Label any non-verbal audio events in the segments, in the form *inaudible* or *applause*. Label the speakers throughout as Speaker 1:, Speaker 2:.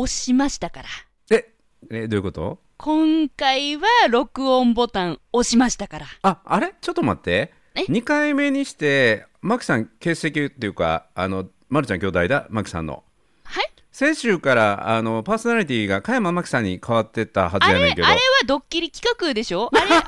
Speaker 1: 押しましたから。
Speaker 2: え、え、どういうこと？
Speaker 1: 今回は録音ボタン押しましたから。
Speaker 2: あ、あれ？ちょっと待って。
Speaker 1: え
Speaker 2: ？2回目にして、マキさん欠席っていうか、あの、まるちゃん兄弟だ、マキさんの。
Speaker 1: はい
Speaker 2: 先週からあのパーソナリティが加山真紀さんに変わってったはず
Speaker 1: あれ、あれ
Speaker 2: やねんけど
Speaker 1: はドッキリ企画でしょ？あれ、あれは、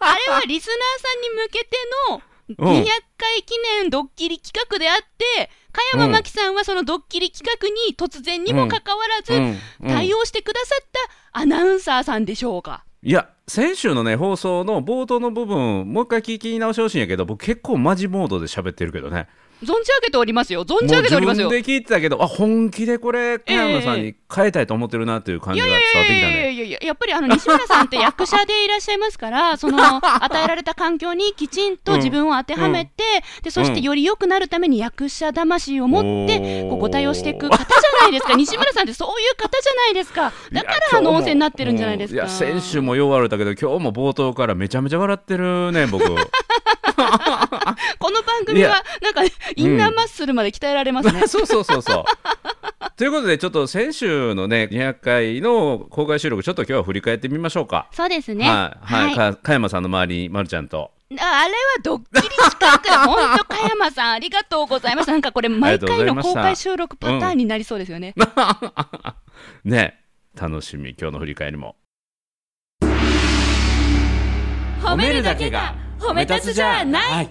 Speaker 1: あれはリスナーさんに向けての
Speaker 2: うん
Speaker 1: 200回記念ドッキリ企画であって、加山真紀さんはそのドッキリ企画に突然にもかかわらず、対応してくださったアナウンサーさんでしょうか？
Speaker 2: いや先週のね放送の冒頭の部分もう一回聞き直してほしいんやけど僕結構マジモードで喋ってるけどね
Speaker 1: 存じ上げておりますよ。存じ上げておりますよ。
Speaker 2: 分で聞いてたけどあ本気でこれ加山さんに変えたいと思ってるなっていう感じが伝わってきた
Speaker 1: いやい
Speaker 2: ね
Speaker 1: やいやいや、やっぱりあの *laughs* 西村さんって役者でいらっしゃいますから、その与えられた環境にきちんと自分を当てはめて、でそしてより良くなるために役者魂を持って、こうご対応していく方じゃないですか、*laughs* 西村さんってそういう方じゃないですか、だからあの温泉になってるんじゃないですか。
Speaker 2: いや先週もよう笑ったけど今日も冒頭からめちゃめちゃ笑ってるね僕 *laughs*
Speaker 1: この番組
Speaker 2: い
Speaker 1: はなんかインナーマッスルまで鍛えられますね。*laughs*
Speaker 2: そうそうそうそう。*laughs* ということでちょっと先週のね200回の公開収録ちょっと今日は振り返ってみましょうか。
Speaker 1: そうですね。
Speaker 2: はい、はい、
Speaker 1: はい
Speaker 2: 山さんの周りにまるちゃんと。
Speaker 1: ああれはドッキリ企画で、本当、加山さん、ありがとうございます。なんかこれ、毎回の公開収録パターンになりそうですよね。*laughs*
Speaker 2: ね楽しみ今日の振り返りも。
Speaker 1: 褒めるだけが褒め立つじゃない、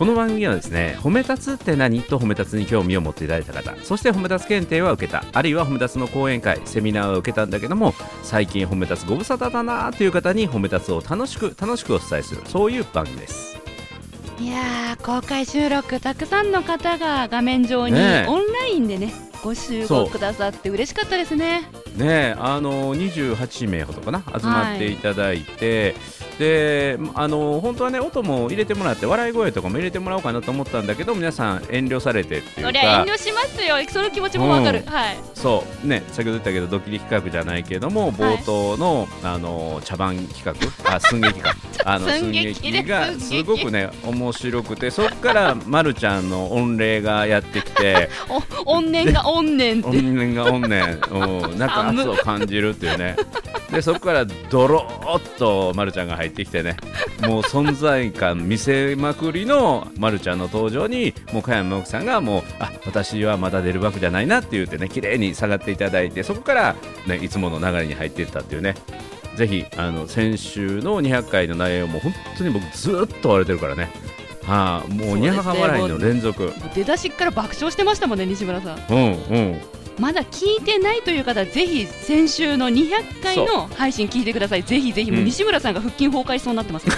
Speaker 2: この番組はですね褒め立つって何？と褒め立つに興味を持っていただいた方そして褒め立つ検定は受けたあるいは褒め立つの講演会セミナーを受けたんだけども最近褒め立つご無沙汰だなという方に褒め立つを楽しく楽しくお伝えするそういう番組です。
Speaker 1: いやー公開収録たくさんの方が画面上に
Speaker 2: ねえ。
Speaker 1: オンラインでねご集合くださって嬉しかったですね。
Speaker 2: ねえあの28名ほどかな集まっていただいて、であの本当はね音も入れてもらって笑い声とかも入れてもらおうかなと思ったんだけど皆さん遠慮されてっていう
Speaker 1: そりゃ遠
Speaker 2: か
Speaker 1: 慮しますよ。その気持ちもわかる、
Speaker 2: うん。
Speaker 1: はい。
Speaker 2: そう。ね先ほど言ったけどドッキリ企画じゃないけども冒頭の、あの茶番企画あ *laughs* 寸劇か。あの *laughs*
Speaker 1: 寸
Speaker 2: 寸
Speaker 1: 劇。
Speaker 2: がすごくね面白くてそっからまるちゃんの御礼がやってきて。*laughs*
Speaker 1: お怨念が怨念って。
Speaker 2: 怨念が怨念、うん、なんか圧を感じるっていうね。でそこからドローっとまるちゃんが入ってきてね。もう存在感見せまくりのまるちゃんの登場にもう加山真紀さんがもうあ私はまだ出るわけじゃないなって言ってね綺麗に下がっていただいてそこから、ね、いつもの流れに入っていったっていうね。ぜひあの先週の200回の内容も本当に僕ずっと笑ってるからねはあ、もうにゃはは笑いの連続。
Speaker 1: 出だしから爆笑してましたもんね西村さん。
Speaker 2: うんうん。
Speaker 1: まだ聞いてないという方はぜひ先週の200回の配信聞いてください。ぜひぜひ、もう
Speaker 2: うん。
Speaker 1: 西村さんが腹筋崩壊しそうになってます *laughs*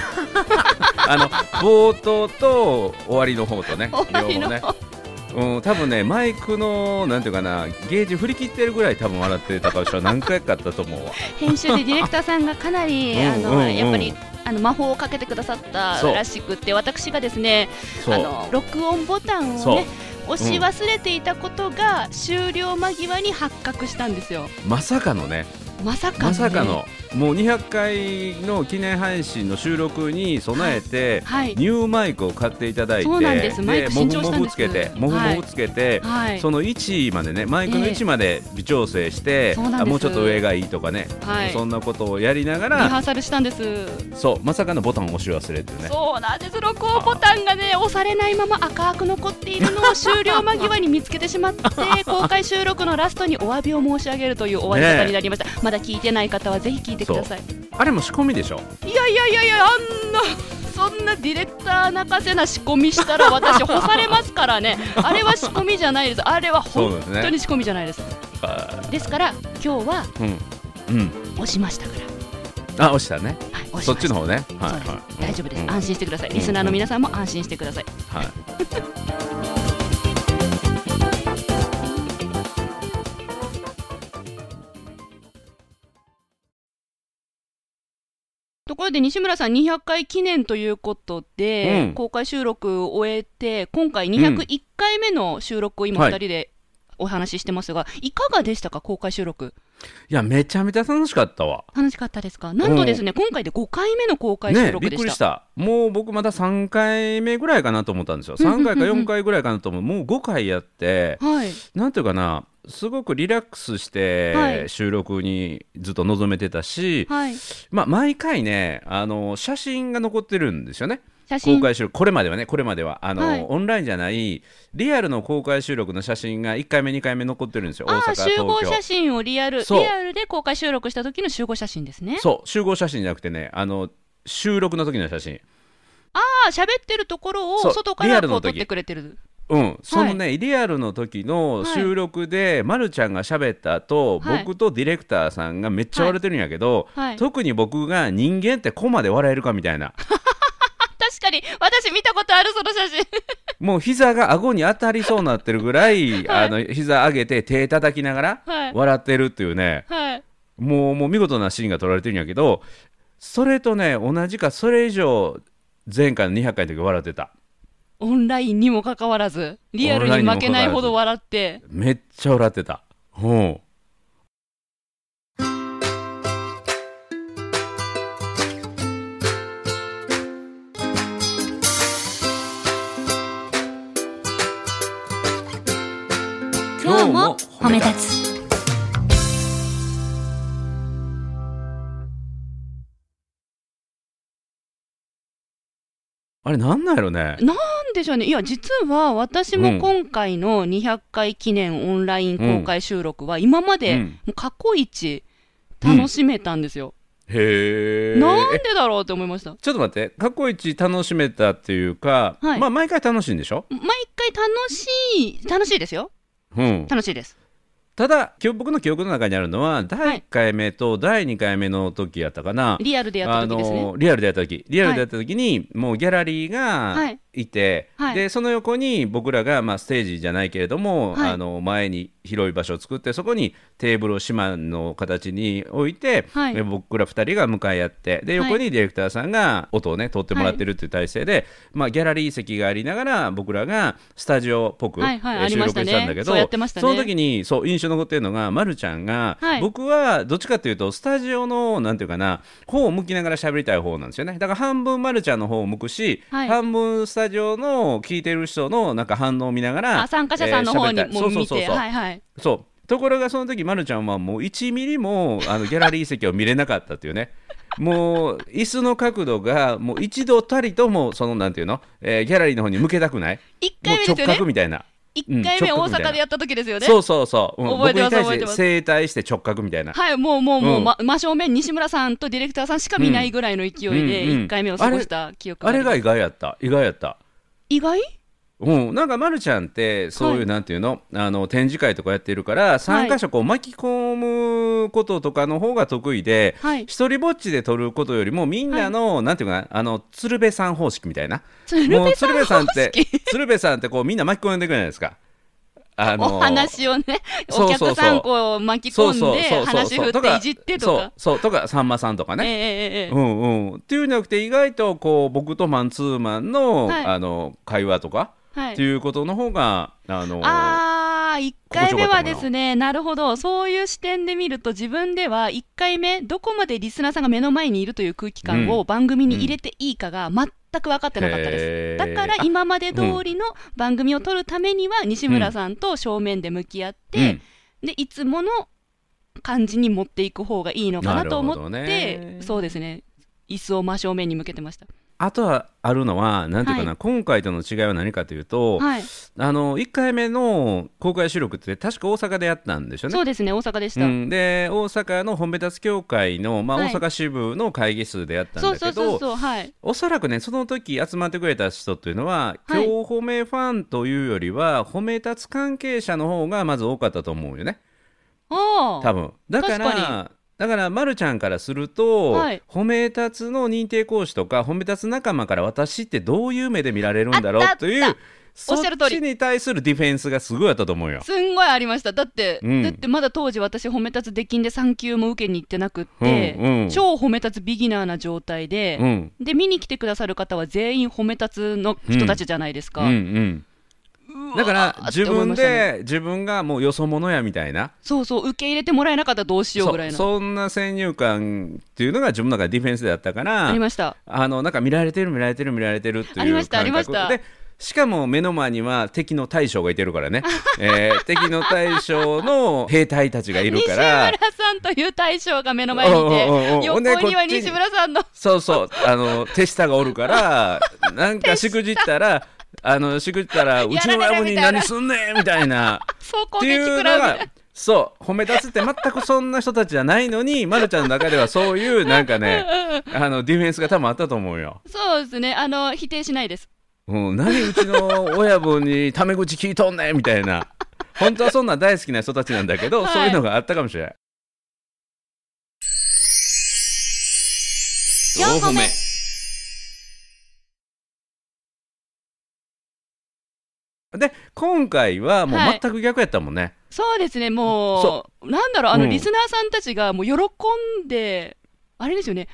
Speaker 2: あの冒頭と終わりの方とね、*laughs*
Speaker 1: 終わりの
Speaker 2: 両方ね。うん、多分ね、マイクのなんていうかな、ゲージ振り切ってるぐらい多分笑ってた顔したら何回かあったと思うわ。
Speaker 1: 編集でディレクターさんがかなりあの、やっぱりあの魔法をかけてくださったらしくって私がですねあの録音ボタンをね押し忘れていたことが終了間際に発覚したんですよ。
Speaker 2: まさかのね、
Speaker 1: まさかの、ね、
Speaker 2: まさかの、もう200回の記念配信の収録に備えて、
Speaker 1: はい。
Speaker 2: ニューマイクを買っていただいて、
Speaker 1: そうなんです。マイク新調したんです。
Speaker 2: モフモフつけて、モフモフつけて、
Speaker 1: はい。
Speaker 2: その位置までね、マイクの位置まで微調整して、
Speaker 1: そうなんです。
Speaker 2: あもうちょっと上がいいとかね、
Speaker 1: はい。
Speaker 2: そんなことをやりなが
Speaker 1: リハ
Speaker 2: ら、
Speaker 1: ーサルしたんです。
Speaker 2: そう、まさかのボタンを押し忘れってね。
Speaker 1: そうなんです。録音ボタンがね押されないまま赤く残っているのを終了間際に見つけてしまって *laughs* 公開収録のラストにお詫びを申し上げるという終わり方になりました、まだ聞いてない方はぜひ聞いてください。
Speaker 2: あれも仕込みでしょ？
Speaker 1: いやいやいやいやあんな *laughs* そんなディレクター泣かせな仕込みしたら私干されますからね。*laughs* あれは仕込みじゃないです。あれは本当に仕込みじゃないです。
Speaker 2: あ
Speaker 1: ですから今日は
Speaker 2: うん。うん。
Speaker 1: 押しましたから、
Speaker 2: あ押したね。
Speaker 1: はい、
Speaker 2: そっちの方ね。はいはい。
Speaker 1: 大丈夫です、
Speaker 2: うん。
Speaker 1: 安心してください。リスナーの皆さんも安心してください、
Speaker 2: はい
Speaker 1: ころで西村さん200回記念ということで、
Speaker 2: うん。
Speaker 1: 公開収録を終えて今回201回目の収録を今
Speaker 2: はい。
Speaker 1: 2人でお話ししてますが、い、かがでしたか公開収録？
Speaker 2: いやめちゃめちゃ楽しかったわ。
Speaker 1: 楽しかったですか？なんとですね、今回で5回目の公開収
Speaker 2: ねびっ
Speaker 1: 録でした,、
Speaker 2: くりした。もう僕まだ3回目ぐらいかなと思ったんですよ。3回か4回ぐらいかなと思う。もう5回やって
Speaker 1: はい。
Speaker 2: なんていうかなすごくリラックスし
Speaker 1: はい。
Speaker 2: て収録にずっと臨めてたし、
Speaker 1: はい。
Speaker 2: まあ、毎回ねあの写真が残ってるんですよね。公開収録。これまではねこれまでは。あの、
Speaker 1: はい。
Speaker 2: オンラインじゃないリアルの公開収録の写真が1回目2回目残ってるんですよ。大
Speaker 1: あ
Speaker 2: 阪
Speaker 1: あ集合写真をリアルリアルで公開収録した時の集合写真ですね。
Speaker 2: そう。集合写真じゃなくてねあの収録の時の写真。
Speaker 1: ああ喋ってるところを外からこう撮ってくれてる
Speaker 2: うん、そのね、リアルの時の収録で、ま、るちゃんが喋った後、
Speaker 1: はい。
Speaker 2: 僕とディレクターさんがめっちゃ笑ってるんやけど、
Speaker 1: はい。
Speaker 2: 特に僕が人間ってこまで笑えるかみたいな。*laughs*
Speaker 1: 確かに私見たことあるその写真。*laughs*
Speaker 2: もう膝が顎に当たりそうになってるぐらい、*laughs*
Speaker 1: はい。
Speaker 2: あの膝上げて手叩きながら
Speaker 1: はい。
Speaker 2: 笑ってるっていうね、
Speaker 1: はい。
Speaker 2: もうもう見事なシーンが撮られてるんやけどそれとね同じかそれ以上前回の200回の時笑ってた
Speaker 1: オンラインにもかかわらずリアルに負けないほど笑って。
Speaker 2: めっちゃ笑ってた。うん。
Speaker 3: 今日も褒め立つ。
Speaker 2: あれなんなんやろね。
Speaker 1: なんでしょうね。いや実は私も今回の200回記念オンライン公開収録は今まで過去一楽しめたんですよ、
Speaker 2: へえ
Speaker 1: なんでだろうって思いました。
Speaker 2: ちょっと待って。過去一楽しめたっていうか、
Speaker 1: はい。
Speaker 2: まあ毎回楽しいんでしょ、
Speaker 1: 毎回楽しい楽しいですよ。
Speaker 2: うん、
Speaker 1: 楽しいです。
Speaker 2: ただ今日僕の記憶の中にあるのは第1回目と第2回目の時やったかな、
Speaker 1: リアルでやった時ですね。
Speaker 2: リアルでやった時。リアルでやった時に、もうギャラリーが
Speaker 1: はい
Speaker 2: いて、
Speaker 1: はい。
Speaker 2: でその横に僕らが、まあ、ステージじゃないけれども、
Speaker 1: はい。
Speaker 2: あの前に広い場所を作ってそこにテーブルを島の形に置いて、
Speaker 1: はい。
Speaker 2: で僕ら2人が向かい合ってで
Speaker 1: はい。
Speaker 2: 横にディレクターさんが音をね取ってもらってるっていう体制で、まあ、ギャラリー席がありながら僕らがスタジオっぽく、
Speaker 1: はいはい
Speaker 2: えー収録
Speaker 1: した
Speaker 2: んだけど
Speaker 1: そうやってましたね。
Speaker 2: その時にそう印象に残ってるのが、ま、るちゃんが、
Speaker 1: はい。
Speaker 2: 僕はどっちかというとスタジオのなんていうかな方を向きながら喋りたい方なんですよね。だから半分まるちゃんの方を向くし、
Speaker 1: はい。
Speaker 2: 半分スタジオの聞いてる人のなんか反応を見ながら
Speaker 1: あ参加者さんの方にも見て。
Speaker 2: そうそうそうそう、
Speaker 1: はいはい。
Speaker 2: そう。ところがその時まるちゃんはもう1ミリもあのギャラリー席を見れなかったっていうね。*laughs* もう椅子の角度がもう一度たりともそのなんていうの、えーギャラリーの方に向けたくない。
Speaker 1: 1
Speaker 2: もう直
Speaker 1: 回目ね。
Speaker 2: 角みたいな。
Speaker 1: 1回目大阪でやった時ですよね。
Speaker 2: そうそうそう、うん
Speaker 1: 覚えてます覚えてます。
Speaker 2: 正対して直角みたいな。
Speaker 1: はいもうもうもう、
Speaker 2: うん。
Speaker 1: ま真正面西村さんとディレクターさんしか見ないぐらいの勢いで
Speaker 2: うんうん。
Speaker 1: 1回目を過ごした記憶
Speaker 2: あれが意外やった。意外やった。
Speaker 1: 意外？
Speaker 2: うん、なんかまるちゃんってそういう、
Speaker 1: はい。
Speaker 2: なんていうの？あの展示会とかやってるから参加者こう巻き込むこととかの方が得意で、
Speaker 1: はい。
Speaker 2: 一人ぼっちで撮ることよりもみんなの、なんていうかなあの鶴瓶さん方式みたいな。
Speaker 1: 鶴瓶さん
Speaker 2: 鶴瓶さんって鶴瓶さんってこうみんな巻き込んでくるじゃないですか。あ
Speaker 1: お話をね *laughs* お客さんこう巻き込んで話振っていじってとか。
Speaker 2: そうそうとかさんまさんとかね、
Speaker 1: ええええええ。
Speaker 2: うんうん、っていうんじゃなくて意外とこう僕とマンツーマンの,、
Speaker 1: はい。
Speaker 2: あの会話とか、
Speaker 1: はい。
Speaker 2: っていうことの方があの
Speaker 1: あー1回目はですねな。るほど。そういう視点で見ると自分では1回目どこまでリスナーさんが目の前にいるという空気感を番組に入れていいかが全く分かってなかったです、だから今まで通りの番組を撮るためには西村さんと正面で向き合って、
Speaker 2: うん。
Speaker 1: でいつもの感じに持っていく方がいいのかなと思って、
Speaker 2: ね。
Speaker 1: そうですね。椅子を真正面に向けてました
Speaker 2: あとはあるのはなんていうかな、
Speaker 1: はい。
Speaker 2: 今回との違いは何かというと、
Speaker 1: はい。
Speaker 2: あの1回目の公開収録って確か大阪でやったんですよね。
Speaker 1: そうですね大阪でした、
Speaker 2: うん、で大阪の本部立つ協会の、まあ、
Speaker 1: はい。
Speaker 2: 大阪支部の会議室でやったんだけどおそらくねその時集まってくれた人っていうのは、
Speaker 1: はい。
Speaker 2: 今日褒めファンというよりは褒め立つ関係者の方がまず多かったと思うよね。多分。だからだから、ま、るちゃんからすると、
Speaker 1: はい。
Speaker 2: 褒め立つの認定講師とか褒め立つ仲間から私ってどういう目で見られるんだろうというそっ
Speaker 1: おっしゃる通り。
Speaker 2: ちに対するディフェンスがすごいあったと思うよ。
Speaker 1: すんごいありましただって、
Speaker 2: うん。
Speaker 1: だってまだ当時私褒め立つ出禁で3級も受けに行ってなくって、
Speaker 2: うんうん。
Speaker 1: 超褒め立つビギナーな状態で、
Speaker 2: うん。
Speaker 1: で見に来てくださる方は全員褒め立つの人たちじゃないですか、
Speaker 2: うんうん、
Speaker 1: うわー
Speaker 2: だから自分で自分がもうよそ者やみたいな。
Speaker 1: そうそう受け入れてもらえなかったらどうしようぐらいの。
Speaker 2: そそんな先入観っていうのが自分の中でディフェンスであったから
Speaker 1: ありました。
Speaker 2: あのなんか見られてる見られてる見られてるっていう
Speaker 1: ありましたありました。
Speaker 2: でしかも目の前には敵の大将がいてるからね、*laughs* えー敵の大将の兵隊たちがいる
Speaker 1: 西
Speaker 2: から。
Speaker 1: 村さんという大将が目の前にいて横
Speaker 2: に
Speaker 1: は西村さんの。
Speaker 2: そうそう。あの手下がおるから *laughs* なんかしくじったらあのしくじったら *laughs* うちの親分に何すんねんみたいな。
Speaker 1: そう攻
Speaker 2: っていうの
Speaker 1: 撃食らうみたい
Speaker 2: がそう褒め立つって全くそんな人たちじゃないのに、ま、るちゃんの中ではそういうなんかねあのディフェンスが多分あったと思うよ。
Speaker 1: そうですね。あの否定しないです。
Speaker 2: うん、何うちの親分にタメ口聞いとんねんみたいな。本当はそんな大好きな人たちなんだけど、
Speaker 1: はい。
Speaker 2: そういうのがあったかもしれない。
Speaker 3: 4歩目
Speaker 2: で今回はもう
Speaker 1: はい。
Speaker 2: 全く逆やったもんね。
Speaker 1: そうですねも
Speaker 2: そう
Speaker 1: なんだろうあの、
Speaker 2: うん。
Speaker 1: リスナーさんたちがもう喜んであれですよね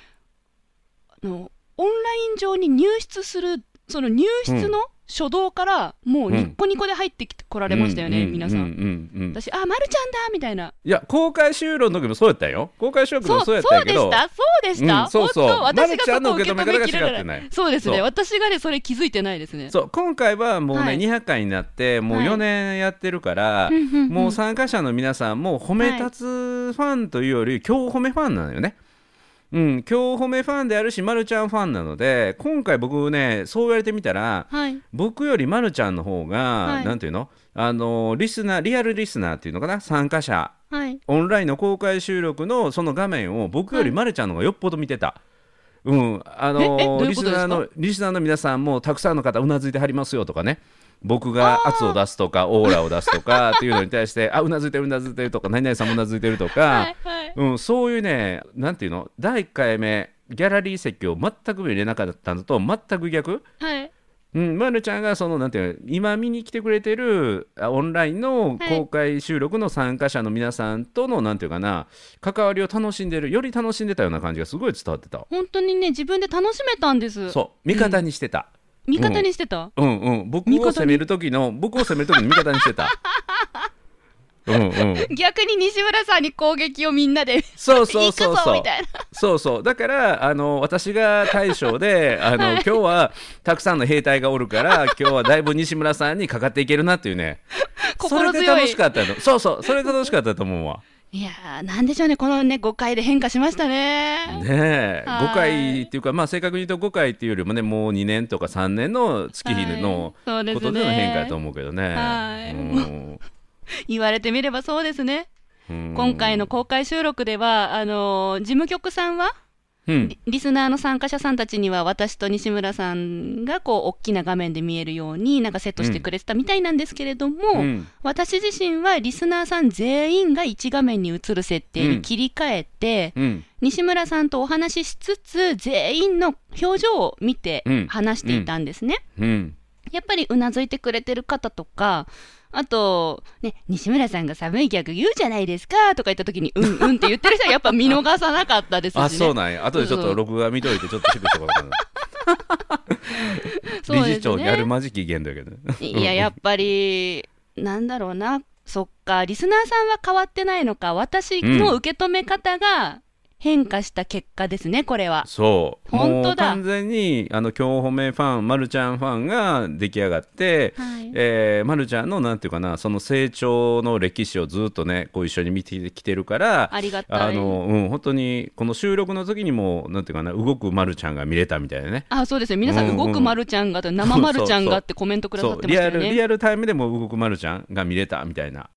Speaker 1: あのオンライン上に入室するその入室の初動からもうニッコニコで入ってきてこられましたよね、
Speaker 2: う
Speaker 1: 皆さん、私あまるちゃんだみたいな。い
Speaker 2: や公開収録の時もそうやったよ。公開収録
Speaker 1: そう
Speaker 2: もそうやっ
Speaker 1: そうで
Speaker 2: たけど。
Speaker 1: した？そうでした、
Speaker 2: うんそうそう。
Speaker 1: 私がそこを受け止めきれ
Speaker 2: な
Speaker 1: ない。いそうですね。
Speaker 2: そう。
Speaker 1: 私がねそれ気づいてないですね。
Speaker 2: そう今回はもうね、
Speaker 1: はい。
Speaker 2: 200回になってもう
Speaker 1: はい。
Speaker 2: 4年やってるから、もう参加者の皆さんも褒め立つファンというより今日褒めファンなのよね。うん、今日褒めファンであるし、まるちゃんファンなので、今回僕ね、そう言われてみたら、
Speaker 1: はい。
Speaker 2: 僕よりまるちゃんの方が、
Speaker 1: はい。
Speaker 2: なんていうの？あのリスナー、リアルリスナーっていうのかな、参加者、
Speaker 1: はい。
Speaker 2: オンラインの公開収録のその画面を僕よりまるちゃんの方がよっぽど見てた。うん、あのリスナーのリスナーの皆さんもたくさんの方うなずいてはりますよとかね僕が圧を出すとかオーラを出すとか *laughs* っていうのに対してあうなずいてるうなずいてるとか何々さんもうなずいてるとか、
Speaker 1: はいはい。
Speaker 2: うん、そういうねなんていうの第1回目ギャラリー席を全く見れなかったのと全く逆。
Speaker 1: はい。
Speaker 2: うん、まるちゃんがそのなんていうの今見に来てくれてるあオンラインの
Speaker 1: はい。
Speaker 2: 公開収録の参加者の皆さんとのなんていうかな関わりを楽しんでるより楽しんでたような感じがすごい伝わってた。
Speaker 1: 本当にね自分で楽しめたんです。
Speaker 2: そう味方にしてた、
Speaker 1: 味方にしてた、
Speaker 2: うん、うん。僕
Speaker 1: 味方に
Speaker 2: を責める時の僕を責める時に味方にしてた。*laughs* うんうん。
Speaker 1: 逆に西村さんに攻撃をみんなで *laughs*
Speaker 2: そうそうそうそう。そうそう。だからあの私が大将であの、*laughs* 今日はたくさんの兵隊がおるから今日はだいぶ西村さんにかかっていけるなっていうね。そ
Speaker 1: 心強い。
Speaker 2: れで楽しかったの。そうそう。それで楽しかったと思うわ
Speaker 1: いやーなんでしょうねこのね5回で変化しましたね。
Speaker 2: ねえ
Speaker 1: はい。
Speaker 2: 5回っていうかまあ正確に言うと5回っていうよりもねもう2年とか3年の月日のことでの変化だと思うけどね、
Speaker 1: 言われてみればそうですね。
Speaker 2: うん。
Speaker 1: 今回の公開収録ではあのー事務局さんは
Speaker 2: うん。
Speaker 1: リリスナーの参加者さんたちには私と西村さんがこう大きな画面で見えるようになんかセットしてくれてたみたいなんですけれども、
Speaker 2: うん。
Speaker 1: 私自身はリスナーさん全員が1画面に映る設定に切り替えて、
Speaker 2: うん。
Speaker 1: 西村さんとお話ししつつ全員の表情を見て
Speaker 2: うん。
Speaker 1: 話していたんですね。
Speaker 2: うん。
Speaker 1: やっぱりうなずいてくれてる方とかあと、ね、西村さんが寒い逆言うじゃないですかとか言った時にうんうんって言ってる人はやっぱ見逃さなかったですしね。
Speaker 2: あそうなんや。後でちょっと録画見といてちょっとチェックしてこうかな。*laughs*
Speaker 1: そうですね。
Speaker 2: 理事長にあるまじき限度やけど。ね
Speaker 1: いや、やっぱり、なんだろうな、そっか、リスナーさんは変わってないのか、私の受け止め方が変化した結果ですね、これは。
Speaker 2: そう
Speaker 1: 本当だ
Speaker 2: 完全にあの今日褒めファンまるちゃんファンが出来上がって、
Speaker 1: はい
Speaker 2: えーまるちゃんのなんていうかなその成長の歴史をずっとねこう一緒に見てきてるから
Speaker 1: ありがたい
Speaker 2: あの、うん、本当にこの収録の時にもなんていうかな動くまるちゃんが見れたみたいなね
Speaker 1: あ、そうですね。皆さん、
Speaker 2: うんうん
Speaker 1: 動くまるちゃんがと、生まるちゃんがってコメントくださ
Speaker 2: そ
Speaker 1: ってましたよ
Speaker 2: うリアルリ
Speaker 1: ね。
Speaker 2: アルタイムでも動くまるちゃんが見れたみたいな。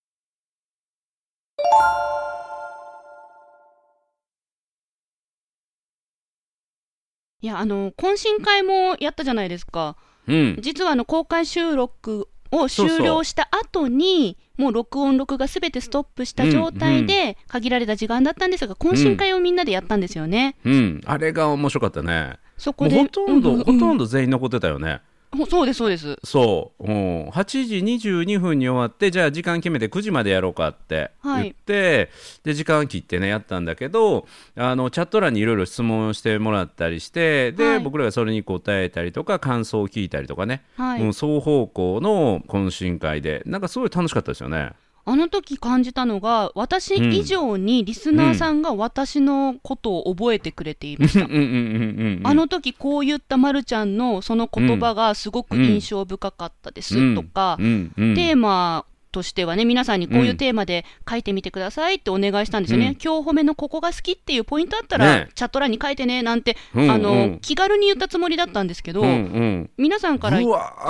Speaker 1: いや、あの、懇親会もやったじゃないですか。
Speaker 2: うん、
Speaker 1: 実は、あの、公開収録を終了した後に、もう録音、録画すべてストップした状態で、限られた時間だったんですが、懇親会をみんなでやったんですよね。
Speaker 2: うん、あれが面白かったね。
Speaker 1: そこで。
Speaker 2: ほとんど、
Speaker 1: うう
Speaker 2: ほとんど全員残ってたよね。
Speaker 1: ほそうですそうです。
Speaker 2: そう、うん、8時22分に終わってじゃあ時間決めて9時までやろうかって
Speaker 1: はい。
Speaker 2: 言って、で時間切ってねやったんだけどあのチャット欄にいろいろ質問してもらったりしてで、
Speaker 1: はい。
Speaker 2: 僕らがそれに答えたりとか感想を聞いたりとかね、
Speaker 1: はい、
Speaker 2: うん、双方向の懇親会でなんかすごい楽しかったですよね。
Speaker 1: あの時感じたのが私以上にリスナーさんが私のことを覚えてくれていました、あの時こう言ったまるちゃんのその言葉がすごく印象深かったですとか、テーマとしてはね皆さんにこういうテーマで書いてみてくださいってお願いしたんですよね、
Speaker 2: うん。
Speaker 1: 今日褒めのここが好きっていうポイントあったら、
Speaker 2: ね。
Speaker 1: チャット欄に書いてねなんて、
Speaker 2: うん。
Speaker 1: あの
Speaker 2: うん
Speaker 1: 気軽に言ったつもりだったんですけど、
Speaker 2: うん。うん。
Speaker 1: 皆さんから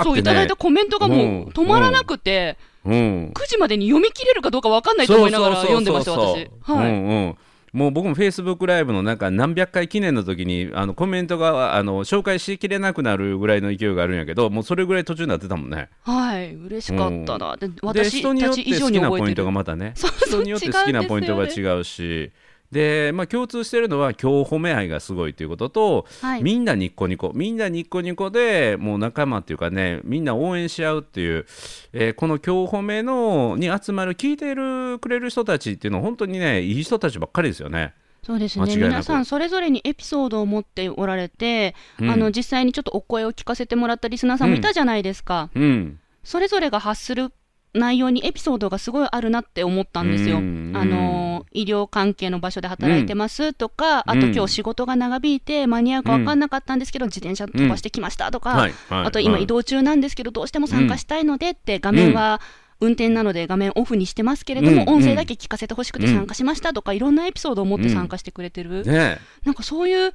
Speaker 1: そういただいたコメントがも
Speaker 2: う
Speaker 1: 止まらなくて、
Speaker 2: うん
Speaker 1: 9時までに読み切れるかどうか分かんないと思いながら読んでました、私。はい。
Speaker 2: うんうん。もう僕もフェイスブックライブのなんか何百回記念の時にあのコメントがあの紹介しきれなくなるぐらいの勢いがあるんやけどもうそれぐらい途中になってたもんね。
Speaker 1: はい、嬉しかったな。で
Speaker 2: で
Speaker 1: 私
Speaker 2: 人によって好きなポイン。トがまたね。人によって好きなポイントが違うしで、まあ、共通してるのは今日褒め愛がすごいということと、
Speaker 1: はい。
Speaker 2: みんなニッコニコみんなニッコニコでもう仲間っていうかねみんな応援し合うっていう、えーこの今日褒めのに集まる聞いてるくれる人たちっていうのは本当にねいい人たちばっかりですよね。
Speaker 1: そうですね。皆さんそれぞれにエピソードを持っておられて、
Speaker 2: うん。
Speaker 1: あの実際にちょっとお声を聞かせてもらったリスナーさんもいたじゃないですか、
Speaker 2: うん。
Speaker 1: それぞれが発する内容にエピソードがすごいあるなって思ったんですよ。
Speaker 2: うん
Speaker 1: あの医療関係の場所で働いてますとか、あと
Speaker 2: うん。
Speaker 1: 今日仕事が長引いて間に合うか分かんなかったんですけど、自転車飛ばしてきましたとか、あと今
Speaker 2: はい。
Speaker 1: 移動中なんですけど、どうしても参加したいのでって、画面は運転なので画面オフにしてますけれども、
Speaker 2: うん
Speaker 1: 音声だけ聞かせてほしくて参加しましたとか、いろんなエピソードを持って参加してくれてる、
Speaker 2: ね
Speaker 1: なんかそういう、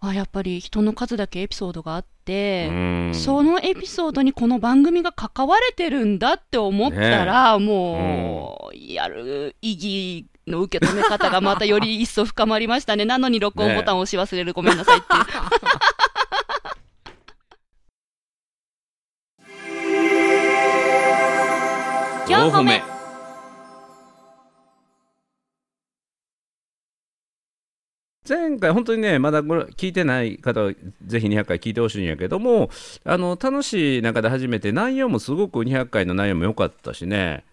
Speaker 1: あやっぱり人の数だけエピソードがあって、
Speaker 2: うん。
Speaker 1: そのエピソードにこの番組が関われてるんだって思ったら、もう、やる意義の受け止め方がまたより一層深まりましたね。*laughs* なのに録音ボタンを押し忘れる、ごめんなさいっていう。
Speaker 3: 4歩目
Speaker 2: 前回本当にねまだこれ聞いてない方はぜひ200回聞いてほしいんやけどもあの楽しい中で始めて内容もすごく200回の内容も良かったしね、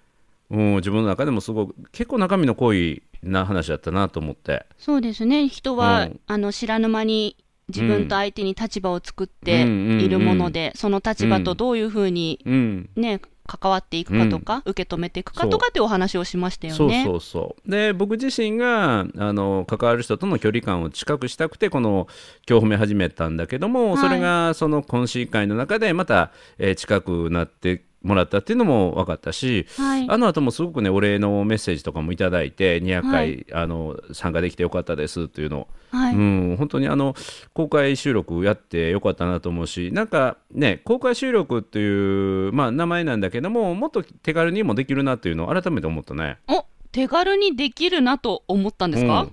Speaker 2: うん、自分の中でもすごく結構中身の濃いな話だったなと思って。
Speaker 1: そうですね、人は、
Speaker 2: うん。
Speaker 1: あの知らぬ間に自分と相手に立場を作って
Speaker 2: うん。
Speaker 1: いるもので、その立場とどういうふうに、
Speaker 2: うん。
Speaker 1: ね、関わっていくかとか、受け止めていくかとかってお話をしましたよ
Speaker 2: そう。
Speaker 1: ね。
Speaker 2: そうそう。で僕自身があの関わる人との距離感を近くしたくてこの今日褒め始めたんだけども、
Speaker 1: はい。
Speaker 2: それがその懇親会の中でまた、えー近くなってもらったっていうのも分かったし、
Speaker 1: はい。
Speaker 2: あの後もすごくねお礼のメッセージとかもいただいて200回、
Speaker 1: はい。
Speaker 2: あの参加できてよかったですっていうの。を
Speaker 1: はい。
Speaker 2: うん、本当にあの公開収録やってよかったなと思うしなんかね公開収録っていう、まあ、名前なんだけどももっと手軽にもできるなっていうのを改めて思ったね。
Speaker 1: お手軽にできるなと思ったんですか、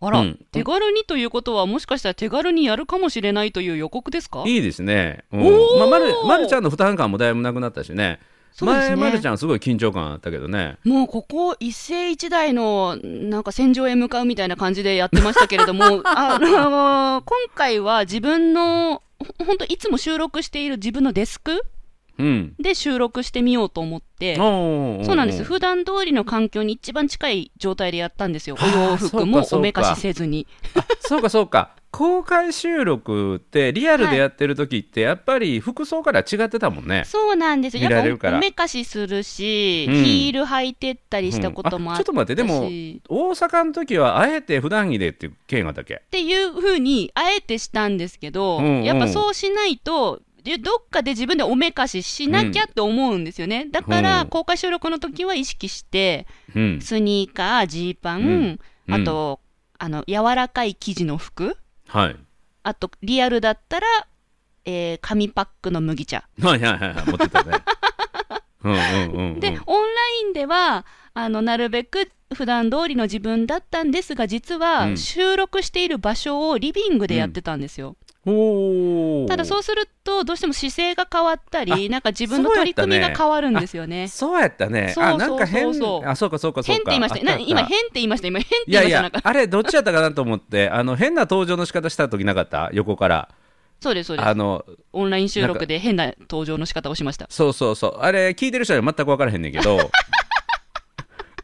Speaker 1: あら、
Speaker 2: うん
Speaker 1: 手軽にということはもしかしたら手軽にやるかもしれないという予告ですか？
Speaker 2: いいですね。うんまあ、まるまるちゃんの負担感もだいぶなくなったしね。
Speaker 1: ね
Speaker 2: 前まるちゃんすごい緊張感あったけどね。
Speaker 1: もうここ一世一代のなんか戦場へ向かうみたいな感じでやってましたけれども *laughs* あの今回は自分のほ本当いつも収録している自分のデスク
Speaker 2: うん。
Speaker 1: で収録してみようと思って。
Speaker 2: おー
Speaker 1: そうなんです。普段通りの環境に一番近い状態でやったんですよ。お
Speaker 2: はあ
Speaker 1: 洋服もおめかしせずに。
Speaker 2: そうかそうか。公開収録ってリアルでやってる時ってやっぱり服装から違ってたもんね。
Speaker 1: そうなんです。よやっぱおめかしするし、
Speaker 2: うん。
Speaker 1: ヒール履いてったりしたこともあったし、
Speaker 2: うんあちょっと待って。でも大阪の時はあえて普段着でっていう件があったっけ？
Speaker 1: っていうふうにあえてしたんですけど、
Speaker 2: うんうん。
Speaker 1: やっぱそうしないとでどっかで自分でおめかししなきゃって思うんですよね、だから、
Speaker 2: うん。
Speaker 1: 公開収録の時は意識して
Speaker 2: うん。
Speaker 1: スニーカージーパン、あとあの柔らかい生地の服。
Speaker 2: はい。
Speaker 1: あとリアルだったら、えー紙パックの麦茶。
Speaker 2: はいはいはいはい。持ってたね。*laughs*
Speaker 1: で、オンラインではあのなるべく普段通りの自分だったんですが実
Speaker 2: う
Speaker 1: は
Speaker 2: ん。
Speaker 1: 収録している場所をリビングでやってたんですよ、ただそうするとどうしても姿勢が変わったりなんか自分の取り組みが変わるんですよね。
Speaker 2: そうやったね。あ、なんか変あ、そうかそうかそうか。
Speaker 1: 変って言いました。な今変って言いました。今変って言いました。
Speaker 2: あれ、どっちやったかなと思って、あの変な登場の仕方した時なかった？横から。
Speaker 1: そうですそうです。
Speaker 2: あの
Speaker 1: オンライン収録で変な登場の仕方をしました。
Speaker 2: そうそうそう。あれ聞いてる人は全く分からへんねんけど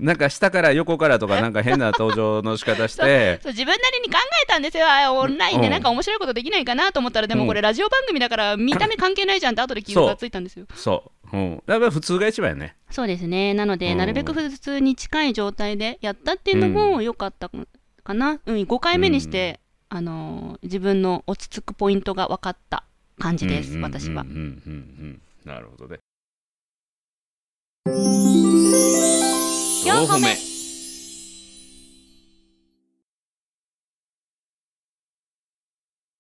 Speaker 2: なんか下から横からとか *laughs* なんか変な登場の仕方して。
Speaker 1: そう自分なりに考えたんですよ。あオンラインでなんか面白いことできないかなと思ったら、でもこれラジオ番組だから見た目関係ないじゃんって後で記憶がついたんですよ。*laughs*
Speaker 2: そう、うん、やっぱり普通が一番やね。
Speaker 1: そうですね。なので、
Speaker 2: うん。
Speaker 1: なるべく普通に近い状態でやったっていうのも良かったかな、うん、5回目にして、あのー自分の落ち着くポイントが分かった感じです、
Speaker 2: うんうん
Speaker 1: 私は
Speaker 2: うんうんうん。うんなるほどね
Speaker 1: 4歩目。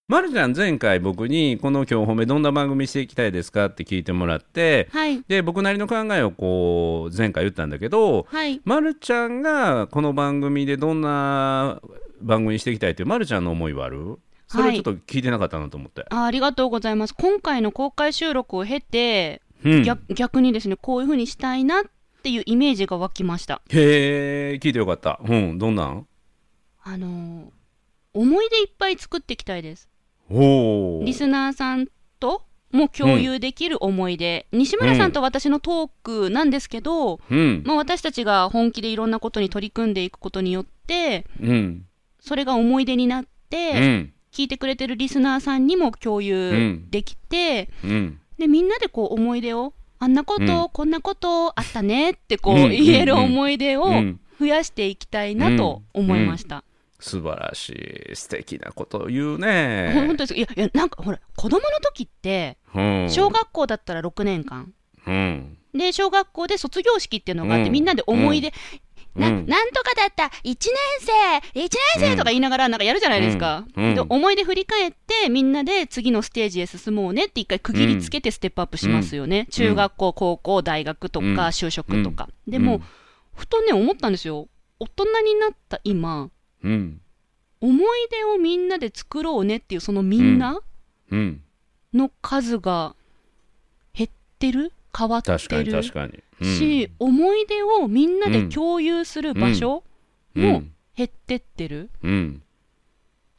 Speaker 2: まるちゃん前回僕にこの「今日褒めどんな番組していきたいですか?」って聞いてもらって
Speaker 1: はい。
Speaker 2: で僕なりの考えをこう前回言ったんだけど
Speaker 1: はい。
Speaker 2: まるちゃんがこの番組でどんな番組にしていきたいっていうまるちゃんの思いはある？それ
Speaker 1: はい。
Speaker 2: ちょっと聞いてなかったなと思って、
Speaker 1: あありがとうございます。今回の公開収録を経て、
Speaker 2: うん、
Speaker 1: 逆逆にですねこういうふうにしたいなっていうイメージが湧きました。
Speaker 2: へえ聞いてよかった。うんどんなん？
Speaker 1: あのー思い出いっぱい作っていきたいです。
Speaker 2: おお
Speaker 1: リスナーさんとも共有できる思い出、西村さんと私のトークなんですけど、
Speaker 2: うん。
Speaker 1: まあ、私たちが本気でいろんなことに取り組んでいくことによって
Speaker 2: うん。
Speaker 1: それが思い出になっ
Speaker 2: う
Speaker 1: て、
Speaker 2: ん。
Speaker 1: 聞いてくれてるリスナーさんにも共
Speaker 2: う
Speaker 1: 有
Speaker 2: ん。
Speaker 1: できて、
Speaker 2: うん。
Speaker 1: でみんなでこう思い出をあんなこと、
Speaker 2: うん。
Speaker 1: こんなことあったねってこう、
Speaker 2: うん
Speaker 1: 言える思い出を
Speaker 2: うん。
Speaker 1: 増やしていきたいなと思いました。
Speaker 2: 素晴らしい素敵なことを言う
Speaker 1: ほん
Speaker 2: ね
Speaker 1: 本当です。いやいやなんかほら子供の時って
Speaker 2: うん。
Speaker 1: 小学校だったら6年間。
Speaker 2: うん。
Speaker 1: で小学校で卒業式っていうのがあって、
Speaker 2: うん。
Speaker 1: みんなで思い出、な
Speaker 2: うん。
Speaker 1: なんとかだった1年生1年生とか言いながらなんかやるじゃないですか、で思い出振り返ってみんなで次のステージへ進もうねって一回区切りつけてステップアップしますよね、中学校高校大学とか、
Speaker 2: うん。
Speaker 1: 就職とか、でも、ふとね思ったんですよ。大人になった今。
Speaker 2: うん。
Speaker 1: 思い出をみんなで作ろうねっていうそのみんな
Speaker 2: うん。
Speaker 1: の数が減ってる変わってる
Speaker 2: 確かに確かに。うん。
Speaker 1: し、思い出をみんなで共有する場所も
Speaker 2: うん。
Speaker 1: 減ってってる、
Speaker 2: うん。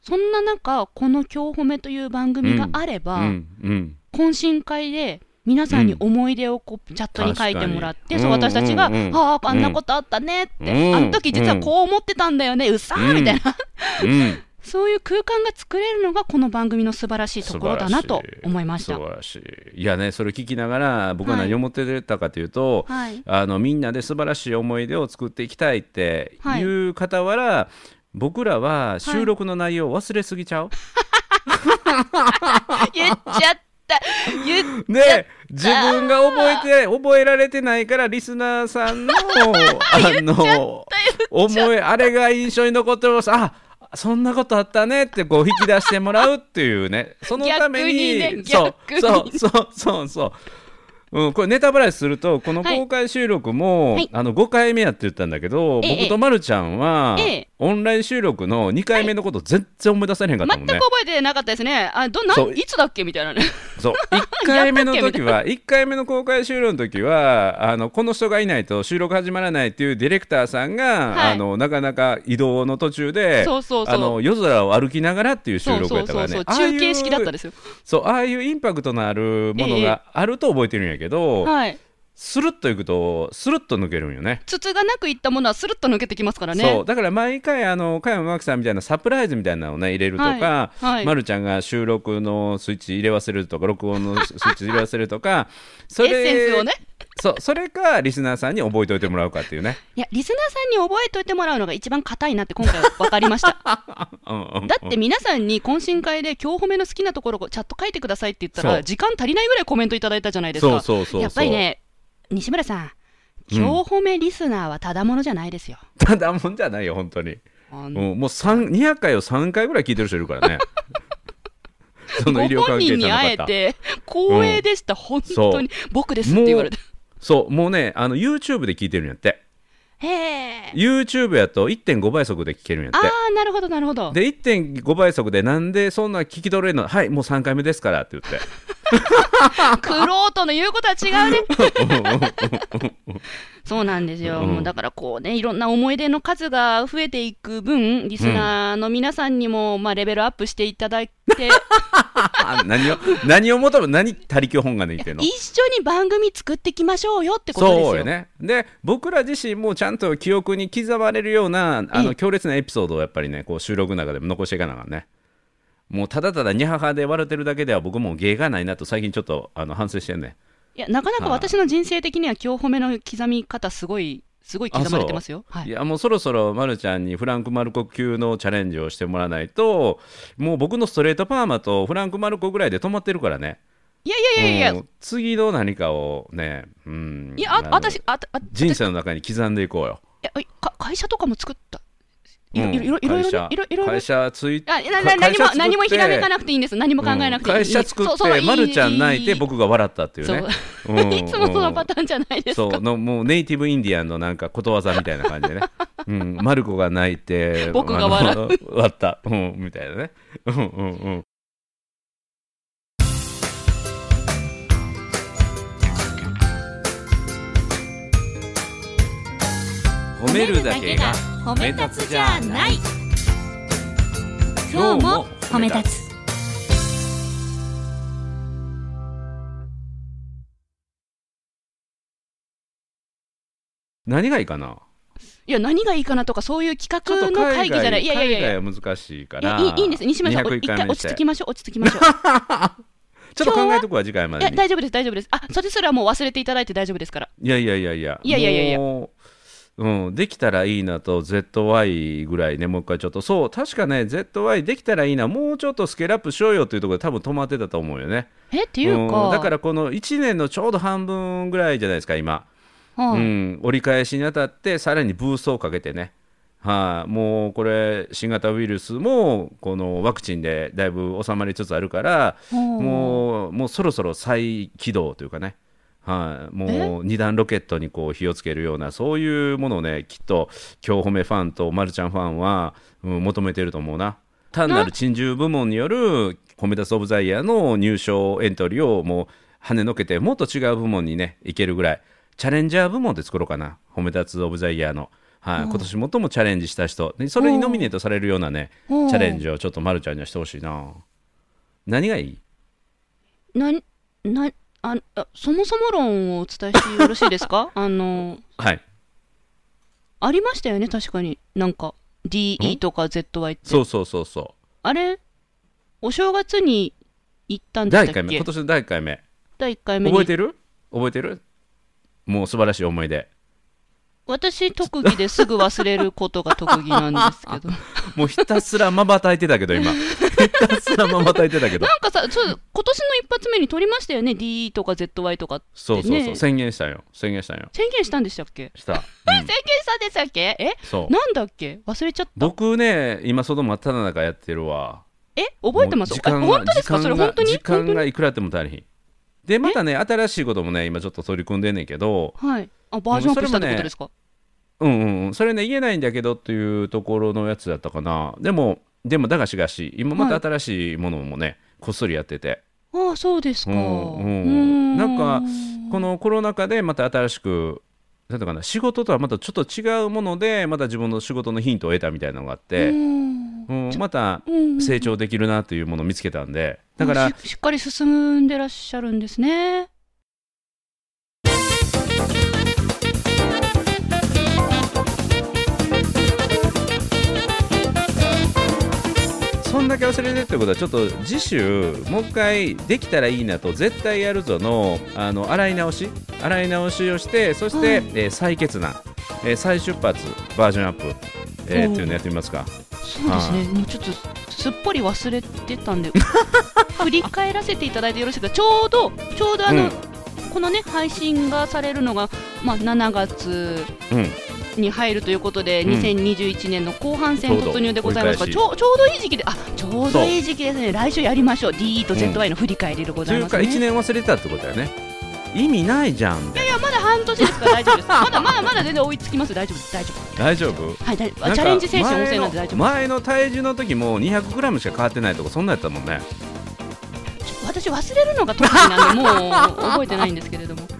Speaker 1: そんな中この「今日褒め」という番組があれば、
Speaker 2: うん。うん。
Speaker 1: 懇親会で皆さんに思い出をこうチャットに書いてもらって、そう私たちが「
Speaker 2: うんうん
Speaker 1: あああんなことあったね」って、
Speaker 2: うん。
Speaker 1: あの時実はこう思ってたんだよね、うっさーみたいな、
Speaker 2: うん
Speaker 1: そういう空間が作れるのがこの番組の素晴らしいところだなと思いました。
Speaker 2: 素晴らしい。いやねそれ聞きながら僕は何思ってたかというと、
Speaker 1: はい、
Speaker 2: あのみんなで素晴らしい思い出を作っていきたいって
Speaker 1: はい
Speaker 2: いう傍ら、僕らは収録の内容を忘れすぎちゃう、*laughs*
Speaker 1: 言っちゃった。言っ
Speaker 2: で自分が覚えて覚えられてないからリスナーさんの *laughs* あの思いあれが印象に残ってます。あそんなことあったねってこう引き出してもらうっていうね。そのために
Speaker 1: ね
Speaker 2: そうそうそうそうそううん、これネタバラシするとこの
Speaker 1: はい
Speaker 2: 公開収録も、
Speaker 1: はい。
Speaker 2: あの5回目やって言ったんだけど、
Speaker 1: ええ。
Speaker 2: 僕とまるちゃんは、
Speaker 1: ええ。
Speaker 2: オンライン収録の2回目のこと全然思い出せへんかったもんね。
Speaker 1: 全く覚えてなかったですね。あどな
Speaker 2: そう。
Speaker 1: いつだっけみたいな。ね。
Speaker 2: そう。*laughs* 1回目の時は1回目の公開収録の時はあのこの人がいないと収録始まらないっていうディレクターさんが、
Speaker 1: はい。
Speaker 2: あのなかなか移動の途中で
Speaker 1: そうそうそう。
Speaker 2: あの夜空を歩きながらっていう収録やったからね。
Speaker 1: 中継式だったですよ。
Speaker 2: そうああいうインパクトのあるものがあると覚えてるんやけど、
Speaker 1: はい。
Speaker 2: スルッといくとスルッと抜けるんよね。
Speaker 1: 筒がなくいったものはスルッと抜けてきますからね。
Speaker 2: そうだから毎回あの加山真紀さんみたいなサプライズみたいなのをね入れるとか、
Speaker 1: はいはい
Speaker 2: まるちゃんが収録のスイッチ入れ忘れるとか録音のスイッチ入れ忘れるとかそ *laughs*
Speaker 1: エッセンスをね。
Speaker 2: そうそれかリスナーさんに覚えておいてもらうかっていうね。
Speaker 1: いやリスナーさんに覚えておいてもらうのが一番硬いなって今回分かりました。*laughs* だって皆さんに懇親会で今日褒めの好きなところをチャット書いてくださいって言ったら時間足りないぐらいコメントいただいたじゃないですか。
Speaker 2: そうそうそうそう
Speaker 1: やっぱりね西村さん。今日褒めリスナーはただものじゃないですよ。*laughs*
Speaker 2: ただもんじゃないよ本当に、もう三200回を3回ぐらい聞いてる人いるからね。*laughs* その医療関係
Speaker 1: 人に
Speaker 2: 者の方。
Speaker 1: 会えて光栄でした、本当に僕ですって言われて。
Speaker 2: そうもうねあの YouTube で聞いてるんやって。
Speaker 1: へえ。
Speaker 2: YouTube やと1.5倍速で聞けるんやって。
Speaker 1: ああなるほどなるほど。
Speaker 2: で1.5倍速でなんでそんな聞き取れるのはいもう3回目ですからって言って *laughs*
Speaker 1: クロートの言うことは違うね。*laughs* そうなんですよ、
Speaker 2: う
Speaker 1: だからこうね、いろんな思い出の数が増えていく分、リスナーの皆さんにも、まあ、レベルアップしていただいて、
Speaker 2: あ *laughs* 何を何を求め何他力本願で言ってんの？
Speaker 1: 一緒に番組作っていきましょうよってことですよ。
Speaker 2: そうよね。で僕ら自身もちゃんと記憶に刻まれるようなあ
Speaker 1: ええ。
Speaker 2: の強烈なエピソードをやっぱりねこう収録の中でも残していかなあかんねもうただただにははで笑ってるだけでは僕も芸がないなと最近ちょっとあの反省してんね
Speaker 1: いや、なかなか私の人生的には今日褒めの刻み方、すごい、すごい刻まれてますよ。はい。
Speaker 2: いやもうそろそろまるちゃんにフランク・マルコ級のチャレンジをしてもらわないともう僕のストレートパーマとフランク・マルコぐらいで止まってるからね。
Speaker 1: いやいやいやいや、
Speaker 2: 次の何かをねうん。
Speaker 1: いや、あ
Speaker 2: の
Speaker 1: 私、ああ
Speaker 2: 人生の中に刻んでいこうよ。
Speaker 1: いやいか会社とかも作った。いろ
Speaker 2: うん。
Speaker 1: いろいろいろいろ
Speaker 2: 会社。
Speaker 1: いろ
Speaker 2: 会社つい
Speaker 1: あな何も何もひらめかなくていいんです。何も考えなくていい。
Speaker 2: 会社作って、まるちゃん泣いて、
Speaker 1: い
Speaker 2: 僕が笑ったっていうね。
Speaker 1: そう。
Speaker 2: うん *laughs*
Speaker 1: いつもそのパターンじゃないですか。
Speaker 2: そうのもうネイティブインディアンのなんかことわざみたいな感じでね、*laughs* うん、マルコが泣いて
Speaker 1: 僕が笑
Speaker 2: った、うん、みたいなね、うんうんうん、褒めるだけが
Speaker 3: 褒
Speaker 2: め立つじゃない。
Speaker 3: 今日も褒め立つ。
Speaker 2: 何がいいかな？い
Speaker 1: や何がいいかなとかそういう企画の会議じゃない。いやいやいや
Speaker 2: 難しいから。
Speaker 1: いいいいんです。西村さん一回落ち着きましょう落ち着きましょう。*laughs*
Speaker 2: ちょっと考えとくわ次回までい
Speaker 1: や大丈夫です大丈夫です。あそれすらもう忘れていただいて大丈夫ですから。
Speaker 2: いやいやいやいや。
Speaker 1: いやいやいや
Speaker 2: ううん、できたらいいなと ZY ぐらいねもう一回ちょっと。そう確かね ZY できたらいいな。もうちょっとスケールアップしようよっていうところで多分止まってたと思うよね。
Speaker 1: えっていうか。
Speaker 2: んだからこの1年のちょうど半分ぐらいじゃないですか今、
Speaker 1: はい。
Speaker 2: うん、折り返しにあたってさらにブーストをかけてね。はい、もうこれ新型ウイルスもこのワクチンでだいぶ収まりつつあるからもうもうそろそろ再起動というかね、はい、もう二段ロケットにこう火をつけるようなそういうものをねきっと今日褒めファンとまるちゃんファンは、うん求めてると思うな。単なる珍獣部門による褒め立つオブザイヤーの入賞エントリーをもう跳ねのけてもっと違う部門にねいけるぐらいチャレンジャー部門で作ろうかな褒め立つオブザイヤーの。はい、今年最もチャレンジした人。でそれにノミネートされるようなねチ
Speaker 1: うん。
Speaker 2: ャレンジをちょっとまるちゃんにはしてほしいな。何がいい？
Speaker 1: ななああそもそも論をお伝えしてよろしいですか？*laughs* あの
Speaker 2: はい。
Speaker 1: ありましたよね確かに。なんか DE とか ZY って。
Speaker 2: そうそうそうそ
Speaker 1: あれお正月に行った
Speaker 2: うん第1
Speaker 1: でしたっけ？
Speaker 2: 回目。今年の第1回目。
Speaker 1: 第1回目に。
Speaker 2: 覚えてる？覚えてる？もう素晴らしい思い出。
Speaker 1: 私特技ですぐ忘れることが特技なんですけど。な *laughs*
Speaker 2: もうひたすらまばたいてたけど今ひたすらまばたいてたけど。
Speaker 1: んかさちょ今年の一発目に取りましたよね DE とか ZY とかって
Speaker 2: そうそうそう、
Speaker 1: ね
Speaker 2: 宣言したよ。宣言したよ。
Speaker 1: 宣言したんでしたっけ？
Speaker 2: した、うん。*laughs*
Speaker 1: 宣言したんでしたっけ？え？
Speaker 2: そう。
Speaker 1: なんだっけ？忘れちゃった。
Speaker 2: 僕ね今その真っ只中やってるわ。
Speaker 1: え？覚えてます？
Speaker 2: 時間が
Speaker 1: 本当ですか？それ本当に？
Speaker 2: 時間がいくらあっても足りひん。でまたね新しいこともね今ちょっと取り組んでんねんけど。
Speaker 1: はい。あバージョンアップしたってことですか、
Speaker 2: うんうんうん。それね言えないんだけどっていうところのやつだったかな。でもでもだがしがし今また新しいものもね、こっそりやってて。
Speaker 1: ああそうですか、
Speaker 2: うんうん。なんかこのコロナ禍でまた新しくなんかな仕事とはまたちょっと違うものでまた自分の仕事のヒントを得たみたいなのがあって、
Speaker 1: うん。
Speaker 2: うんまた
Speaker 1: うん。
Speaker 2: 成長できるなというものを見つけたんで。だから
Speaker 1: ししっかり進んでらっしゃるんですね
Speaker 2: そんだけ忘れてってことはちょっと次週もう一回できたらいいなと絶対やるぞのあの洗い直し洗い直しをしてそして、
Speaker 1: はい
Speaker 2: えー再決断、えー再出発バージョンアップ、えーっていうのやってみますか。
Speaker 1: そうですね。もうちょっとすっぽり忘れてたんで振り返らせていただいてよろしいですか？ちょうどちょうどあの、
Speaker 2: うん
Speaker 1: このね配信がされるのが、まあ、7月
Speaker 2: うん。
Speaker 1: に入るということで、
Speaker 2: うん。
Speaker 1: 2021年の後半戦突入でございます。から
Speaker 2: 折り
Speaker 1: ちょうちょうどいい時期であちょうどいい時期ですね。来週やりましょう。DE と ZY の振り返りでございますね、
Speaker 2: 1年忘れてたってことだよね。意味ないじゃんみたい
Speaker 1: いやまだ半年ですから大丈夫です。まだまだまだ全然追いつきます。大丈夫大丈夫
Speaker 2: な大丈夫？
Speaker 1: はい大チャレンジ精神旺盛なんで大丈夫
Speaker 2: 前の体重の時も 200g しか変わってないとかそんなんやったもんね
Speaker 1: 私私忘れるのが得意なんでもう覚えてないんですけれども。*laughs*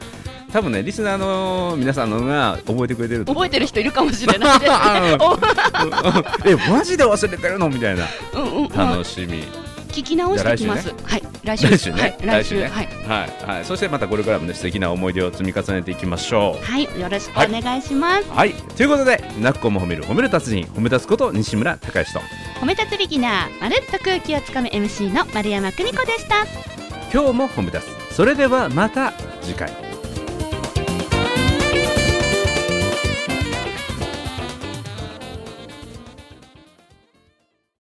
Speaker 2: 多分ねリスナーの皆さんのが覚えてくれてると
Speaker 1: 覚えてる人いるかもしれないです。*laughs* *laughs* ね
Speaker 2: えマジで忘れてるの？みたいな。
Speaker 1: おうんうん、まあ
Speaker 2: 楽しみ
Speaker 1: 聞き直してきます、はい来週。
Speaker 2: 来週ね。
Speaker 1: はい、
Speaker 2: 来週。ね。
Speaker 1: はい、
Speaker 2: はいはい。そしてまたこれからもね素敵な思い出を積み重ねていきましょう。
Speaker 1: はい、よろしくお願いします、
Speaker 2: はい。ということでなっこも褒める褒める達人褒め立つこと西村孝之と。
Speaker 1: 褒め立つビギナーまるっと空気をつかむ MC の丸山久美子でした。
Speaker 2: 今日も褒め立つ。それではまた次回